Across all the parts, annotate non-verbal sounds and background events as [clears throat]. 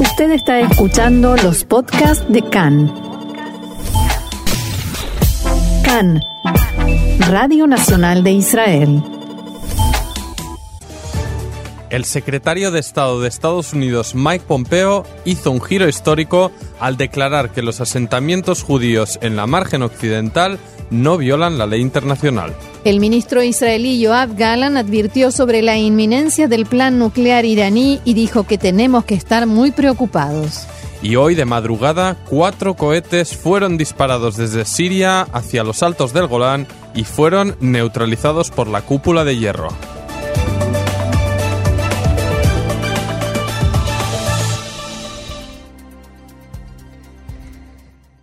Usted está escuchando los podcasts de CAN. CAN, Radio Nacional de Israel. El secretario de Estado de Estados Unidos, Mike Pompeo, hizo un giro histórico al declarar que los asentamientos judíos en la margen occidental no violan la ley internacional. El ministro israelí Yoav Galan advirtió sobre la inminencia del plan nuclear iraní y dijo que tenemos que estar muy preocupados. Y hoy de madrugada, cuatro cohetes fueron disparados desde Siria hacia los altos del Golán y fueron neutralizados por la cúpula de hierro.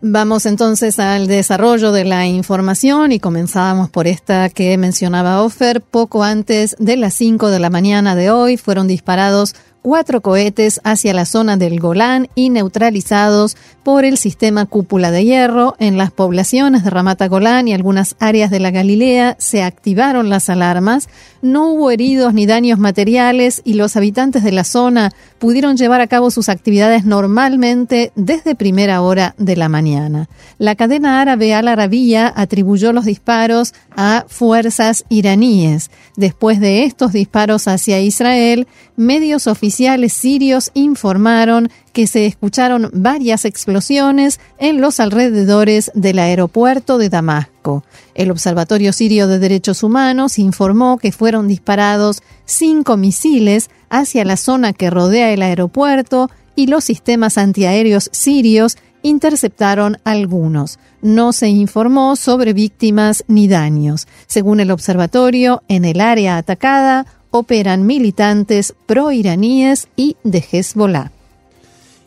Vamos entonces al desarrollo de la información y comenzábamos por esta que mencionaba Offer. Poco antes de las 5 de la mañana de hoy fueron disparados cuatro cohetes hacia la zona del Golán y neutralizados por el sistema cúpula de hierro. En las poblaciones de Ramata Golán y algunas áreas de la Galilea se activaron las alarmas. No hubo heridos ni daños materiales y los habitantes de la zona pudieron llevar a cabo sus actividades normalmente desde primera hora de la mañana. La cadena árabe Al Arabiya atribuyó los disparos a fuerzas iraníes. Después de estos disparos hacia Israel, medios oficiales sirios informaron que se escucharon varias explosiones en los alrededores del aeropuerto de Damasco. El Observatorio Sirio de Derechos Humanos informó que fueron disparados cinco misiles hacia la zona que rodea el aeropuerto y los sistemas antiaéreos sirios interceptaron algunos. No se informó sobre víctimas ni daños. Según el observatorio, en el área atacada operan militantes pro-iraníes y de Hezbollah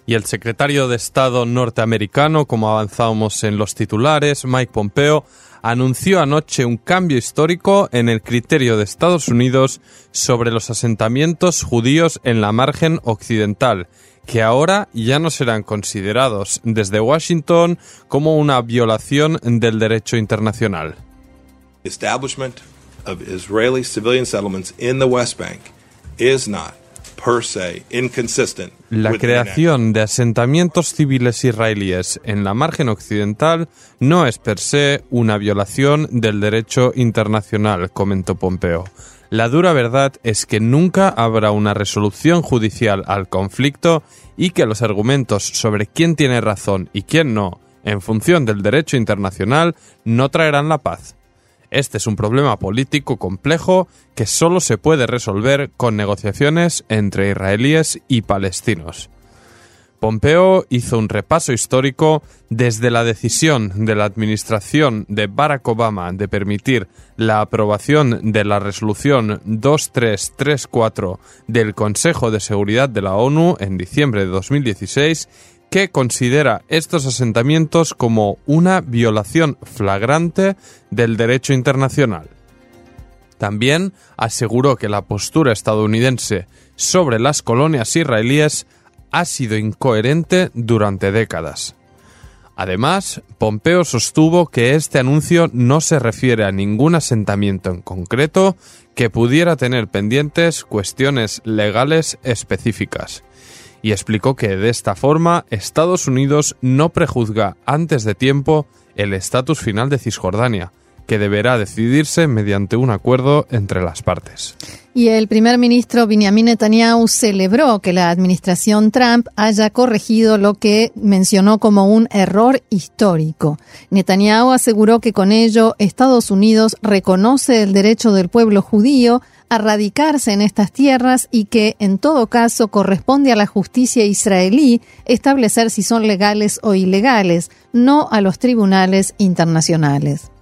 y el secretario de Estado norteamericano, como avanzábamos en los titulares, Mike Pompeo, anunció anoche un cambio histórico en el criterio de Estados Unidos sobre los asentamientos judíos en la margen occidental, que ahora ya no serán considerados desde Washington como una violación del derecho internacional. Establishment of Israeli civilian settlements in West Bank is not la creación de asentamientos civiles israelíes en la margen occidental no es per se una violación del derecho internacional, comentó Pompeo. La dura verdad es que nunca habrá una resolución judicial al conflicto y que los argumentos sobre quién tiene razón y quién no, en función del derecho internacional, no traerán la paz. Este es un problema político complejo que solo se puede resolver con negociaciones entre israelíes y palestinos. Pompeo hizo un repaso histórico desde la decisión de la administración de Barack Obama de permitir la aprobación de la resolución 2334 del Consejo de Seguridad de la ONU en diciembre de 2016 que considera estos asentamientos como una violación flagrante del derecho internacional. También aseguró que la postura estadounidense sobre las colonias israelíes ha sido incoherente durante décadas. Además, Pompeo sostuvo que este anuncio no se refiere a ningún asentamiento en concreto que pudiera tener pendientes cuestiones legales específicas y explicó que de esta forma Estados Unidos no prejuzga antes de tiempo el estatus final de Cisjordania, que deberá decidirse mediante un acuerdo entre las partes. Y el primer ministro Benjamin Netanyahu celebró que la administración Trump haya corregido lo que mencionó como un error histórico. Netanyahu aseguró que con ello Estados Unidos reconoce el derecho del pueblo judío a radicarse en estas tierras y que, en todo caso, corresponde a la justicia israelí establecer si son legales o ilegales, no a los tribunales internacionales.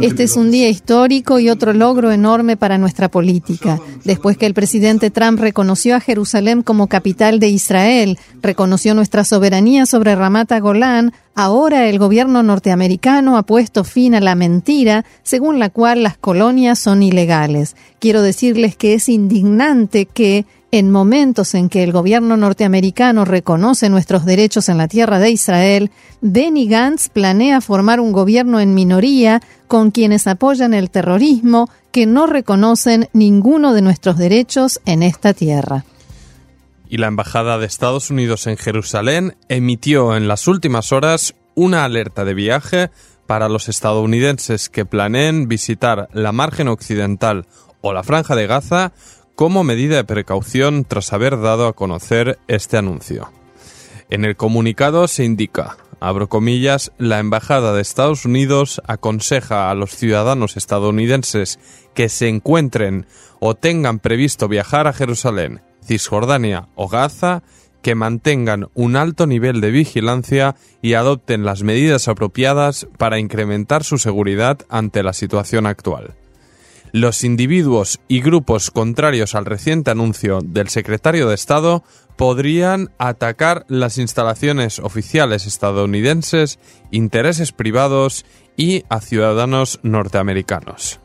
Este es un día histórico y otro logro enorme para nuestra política. Después que el presidente Trump reconoció a Jerusalén como capital de Israel, reconoció nuestra soberanía sobre Ramata Golán, ahora el gobierno norteamericano ha puesto fin a la mentira según la cual las colonias son ilegales. Quiero decirles que es indignante que en momentos en que el gobierno norteamericano reconoce nuestros derechos en la tierra de Israel, Benny Gantz planea formar un gobierno en minoría con quienes apoyan el terrorismo que no reconocen ninguno de nuestros derechos en esta tierra. Y la Embajada de Estados Unidos en Jerusalén emitió en las últimas horas una alerta de viaje para los estadounidenses que planeen visitar la margen occidental o la franja de Gaza como medida de precaución tras haber dado a conocer este anuncio. En el comunicado se indica, abro comillas, la Embajada de Estados Unidos aconseja a los ciudadanos estadounidenses que se encuentren o tengan previsto viajar a Jerusalén, Cisjordania o Gaza que mantengan un alto nivel de vigilancia y adopten las medidas apropiadas para incrementar su seguridad ante la situación actual. Los individuos y grupos contrarios al reciente anuncio del secretario de Estado podrían atacar las instalaciones oficiales estadounidenses, intereses privados y a ciudadanos norteamericanos.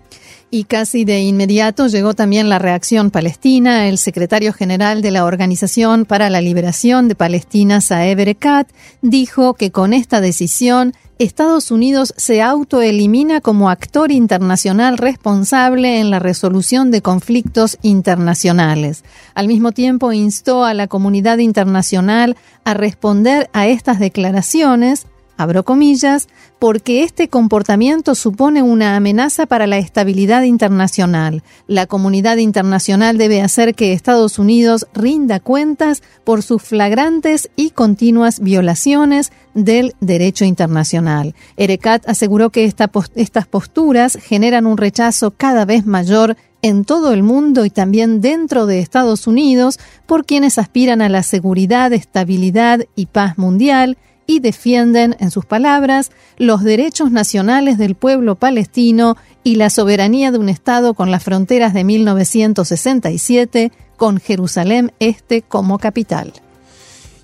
Y casi de inmediato llegó también la reacción palestina. El secretario general de la Organización para la Liberación de Palestina, Saeb Erekat, dijo que con esta decisión Estados Unidos se autoelimina como actor internacional responsable en la resolución de conflictos internacionales. Al mismo tiempo instó a la comunidad internacional a responder a estas declaraciones abro comillas, porque este comportamiento supone una amenaza para la estabilidad internacional. La comunidad internacional debe hacer que Estados Unidos rinda cuentas por sus flagrantes y continuas violaciones del derecho internacional. Erekat aseguró que estas posturas generan un rechazo cada vez mayor en todo el mundo y también dentro de Estados Unidos por quienes aspiran a la seguridad, estabilidad y paz mundial y defienden, en sus palabras, los derechos nacionales del pueblo palestino y la soberanía de un Estado con las fronteras de 1967, con Jerusalén Este como capital.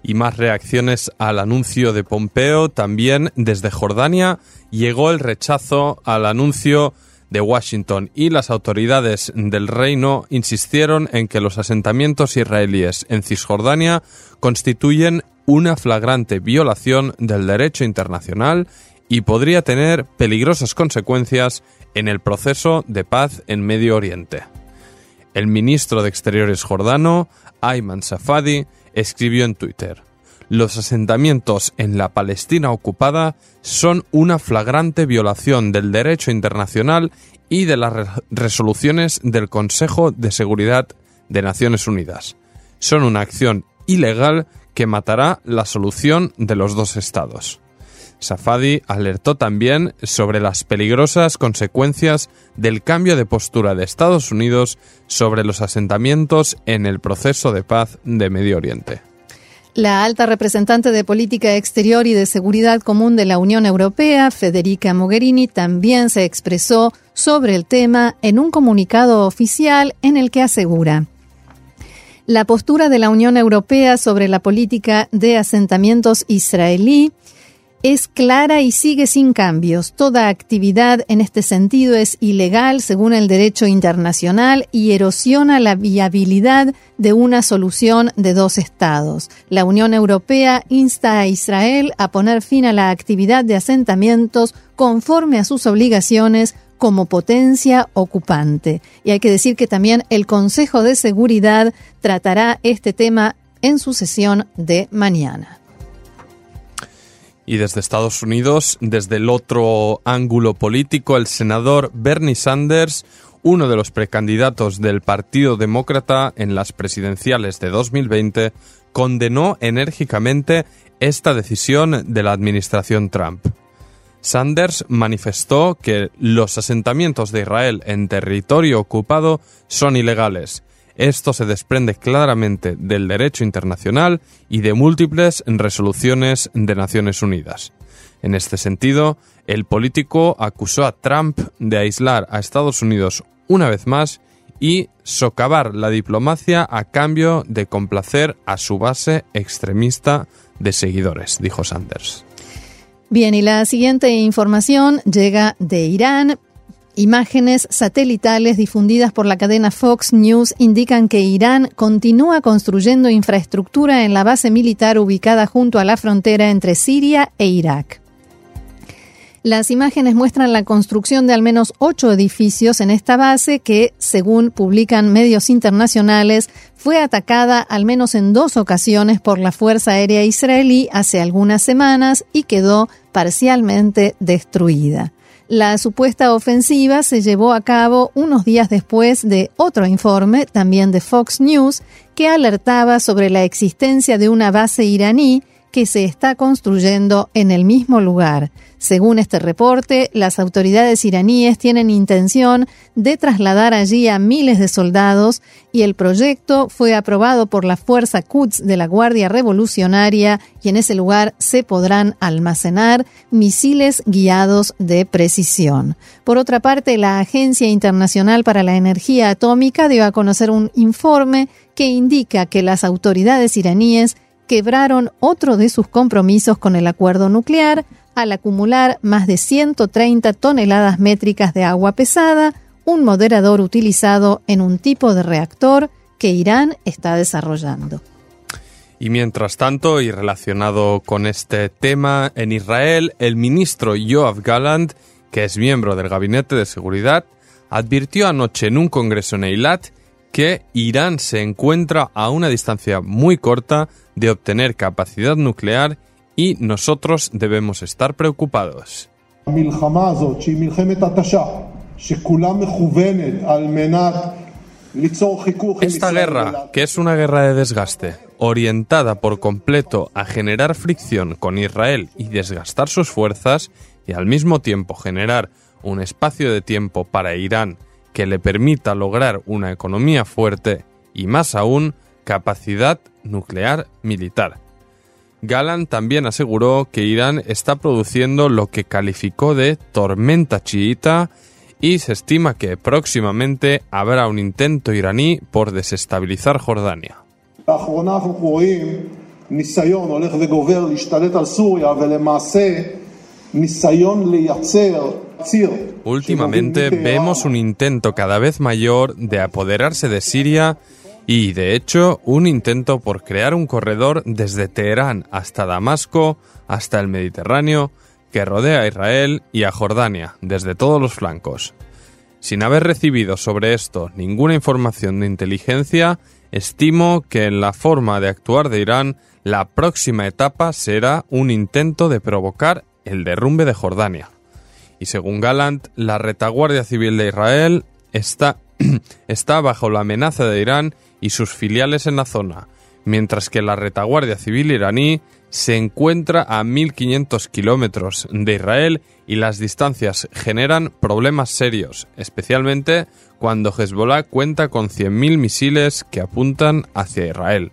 Y más reacciones al anuncio de Pompeo, también desde Jordania llegó el rechazo al anuncio de Washington y las autoridades del reino insistieron en que los asentamientos israelíes en Cisjordania constituyen una flagrante violación del derecho internacional y podría tener peligrosas consecuencias en el proceso de paz en Medio Oriente. El ministro de Exteriores jordano, Ayman Safadi, escribió en Twitter, Los asentamientos en la Palestina ocupada son una flagrante violación del derecho internacional y de las resoluciones del Consejo de Seguridad de Naciones Unidas. Son una acción ilegal que matará la solución de los dos estados. Safadi alertó también sobre las peligrosas consecuencias del cambio de postura de Estados Unidos sobre los asentamientos en el proceso de paz de Medio Oriente. La alta representante de Política Exterior y de Seguridad Común de la Unión Europea, Federica Mogherini, también se expresó sobre el tema en un comunicado oficial en el que asegura la postura de la Unión Europea sobre la política de asentamientos israelí es clara y sigue sin cambios. Toda actividad en este sentido es ilegal según el derecho internacional y erosiona la viabilidad de una solución de dos estados. La Unión Europea insta a Israel a poner fin a la actividad de asentamientos conforme a sus obligaciones como potencia ocupante. Y hay que decir que también el Consejo de Seguridad tratará este tema en su sesión de mañana. Y desde Estados Unidos, desde el otro ángulo político, el senador Bernie Sanders, uno de los precandidatos del Partido Demócrata en las presidenciales de 2020, condenó enérgicamente esta decisión de la administración Trump. Sanders manifestó que los asentamientos de Israel en territorio ocupado son ilegales. Esto se desprende claramente del derecho internacional y de múltiples resoluciones de Naciones Unidas. En este sentido, el político acusó a Trump de aislar a Estados Unidos una vez más y socavar la diplomacia a cambio de complacer a su base extremista de seguidores, dijo Sanders. Bien, y la siguiente información llega de Irán. Imágenes satelitales difundidas por la cadena Fox News indican que Irán continúa construyendo infraestructura en la base militar ubicada junto a la frontera entre Siria e Irak. Las imágenes muestran la construcción de al menos ocho edificios en esta base que, según publican medios internacionales, fue atacada al menos en dos ocasiones por la Fuerza Aérea Israelí hace algunas semanas y quedó parcialmente destruida. La supuesta ofensiva se llevó a cabo unos días después de otro informe, también de Fox News, que alertaba sobre la existencia de una base iraní que se está construyendo en el mismo lugar. Según este reporte, las autoridades iraníes tienen intención de trasladar allí a miles de soldados y el proyecto fue aprobado por la Fuerza Quds de la Guardia Revolucionaria y en ese lugar se podrán almacenar misiles guiados de precisión. Por otra parte, la Agencia Internacional para la Energía Atómica dio a conocer un informe que indica que las autoridades iraníes quebraron otro de sus compromisos con el acuerdo nuclear al acumular más de 130 toneladas métricas de agua pesada, un moderador utilizado en un tipo de reactor que Irán está desarrollando. Y mientras tanto, y relacionado con este tema, en Israel, el ministro Yoav Gallant, que es miembro del Gabinete de Seguridad, advirtió anoche en un congreso en Eilat que Irán se encuentra a una distancia muy corta de obtener capacidad nuclear y nosotros debemos estar preocupados. Esta guerra, que es una guerra de desgaste, orientada por completo a generar fricción con Israel y desgastar sus fuerzas, y al mismo tiempo generar un espacio de tiempo para Irán que le permita lograr una economía fuerte y más aún capacidad nuclear militar. Galan también aseguró que Irán está produciendo lo que calificó de tormenta chiita y se estima que próximamente habrá un intento iraní por desestabilizar Jordania. Últimamente vemos un intento cada vez mayor de apoderarse de Siria y, de hecho, un intento por crear un corredor desde Teherán hasta Damasco, hasta el Mediterráneo, que rodea a Israel y a Jordania, desde todos los flancos. Sin haber recibido sobre esto ninguna información de inteligencia, estimo que en la forma de actuar de Irán, la próxima etapa será un intento de provocar el derrumbe de Jordania. Y según Gallant, la retaguardia civil de Israel está, [clears throat] está bajo la amenaza de Irán y sus filiales en la zona, mientras que la retaguardia civil iraní se encuentra a 1.500 kilómetros de Israel y las distancias generan problemas serios, especialmente cuando Hezbollah cuenta con 100.000 misiles que apuntan hacia Israel.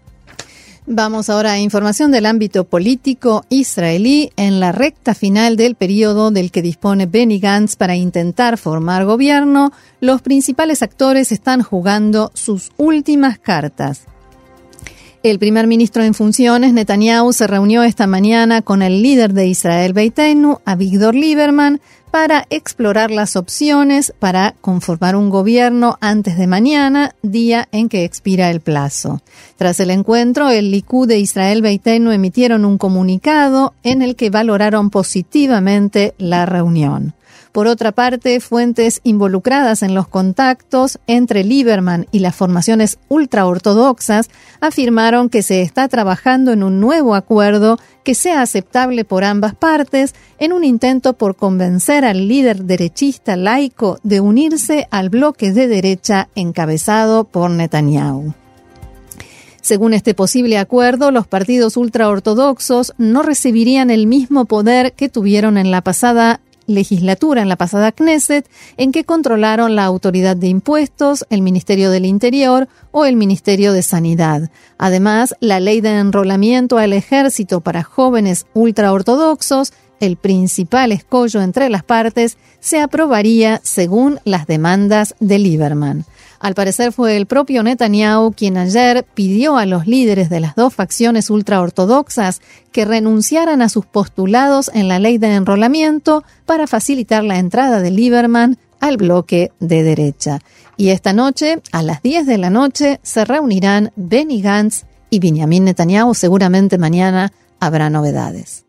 Vamos ahora a información del ámbito político israelí en la recta final del periodo del que dispone Benny Gantz para intentar formar gobierno. Los principales actores están jugando sus últimas cartas. El primer ministro en funciones, Netanyahu, se reunió esta mañana con el líder de Israel Beitenu, Avigdor Lieberman, para explorar las opciones para conformar un gobierno antes de mañana, día en que expira el plazo. Tras el encuentro, el Likud de Israel Beitenu emitieron un comunicado en el que valoraron positivamente la reunión. Por otra parte, fuentes involucradas en los contactos entre Lieberman y las formaciones ultraortodoxas afirmaron que se está trabajando en un nuevo acuerdo que sea aceptable por ambas partes en un intento por convencer al líder derechista laico de unirse al bloque de derecha encabezado por Netanyahu. Según este posible acuerdo, los partidos ultraortodoxos no recibirían el mismo poder que tuvieron en la pasada legislatura en la pasada Knesset en que controlaron la autoridad de impuestos, el Ministerio del Interior o el Ministerio de Sanidad. Además, la ley de enrolamiento al ejército para jóvenes ultraortodoxos, el principal escollo entre las partes, se aprobaría según las demandas de Lieberman. Al parecer fue el propio Netanyahu quien ayer pidió a los líderes de las dos facciones ultraortodoxas que renunciaran a sus postulados en la ley de enrolamiento para facilitar la entrada de Lieberman al bloque de derecha. Y esta noche, a las 10 de la noche, se reunirán Benny Gantz y Benjamin Netanyahu. Seguramente mañana habrá novedades.